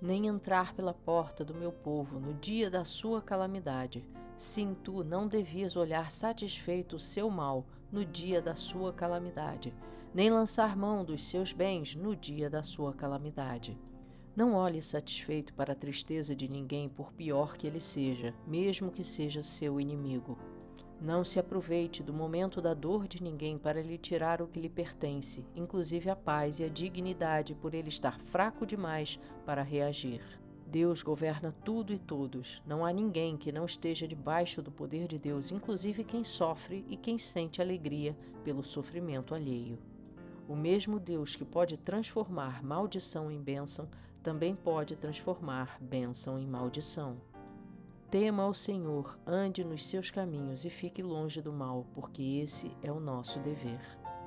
nem entrar pela porta do meu povo no dia da sua calamidade. Sim, tu não devias olhar satisfeito o seu mal no dia da sua calamidade, nem lançar mão dos seus bens no dia da sua calamidade. Não olhe satisfeito para a tristeza de ninguém, por pior que ele seja, mesmo que seja seu inimigo. Não se aproveite do momento da dor de ninguém para lhe tirar o que lhe pertence, inclusive a paz e a dignidade, por ele estar fraco demais para reagir. Deus governa tudo e todos. Não há ninguém que não esteja debaixo do poder de Deus, inclusive quem sofre e quem sente alegria pelo sofrimento alheio. O mesmo Deus que pode transformar maldição em bênção, também pode transformar bênção em maldição. Tema ao Senhor, ande nos seus caminhos e fique longe do mal, porque esse é o nosso dever.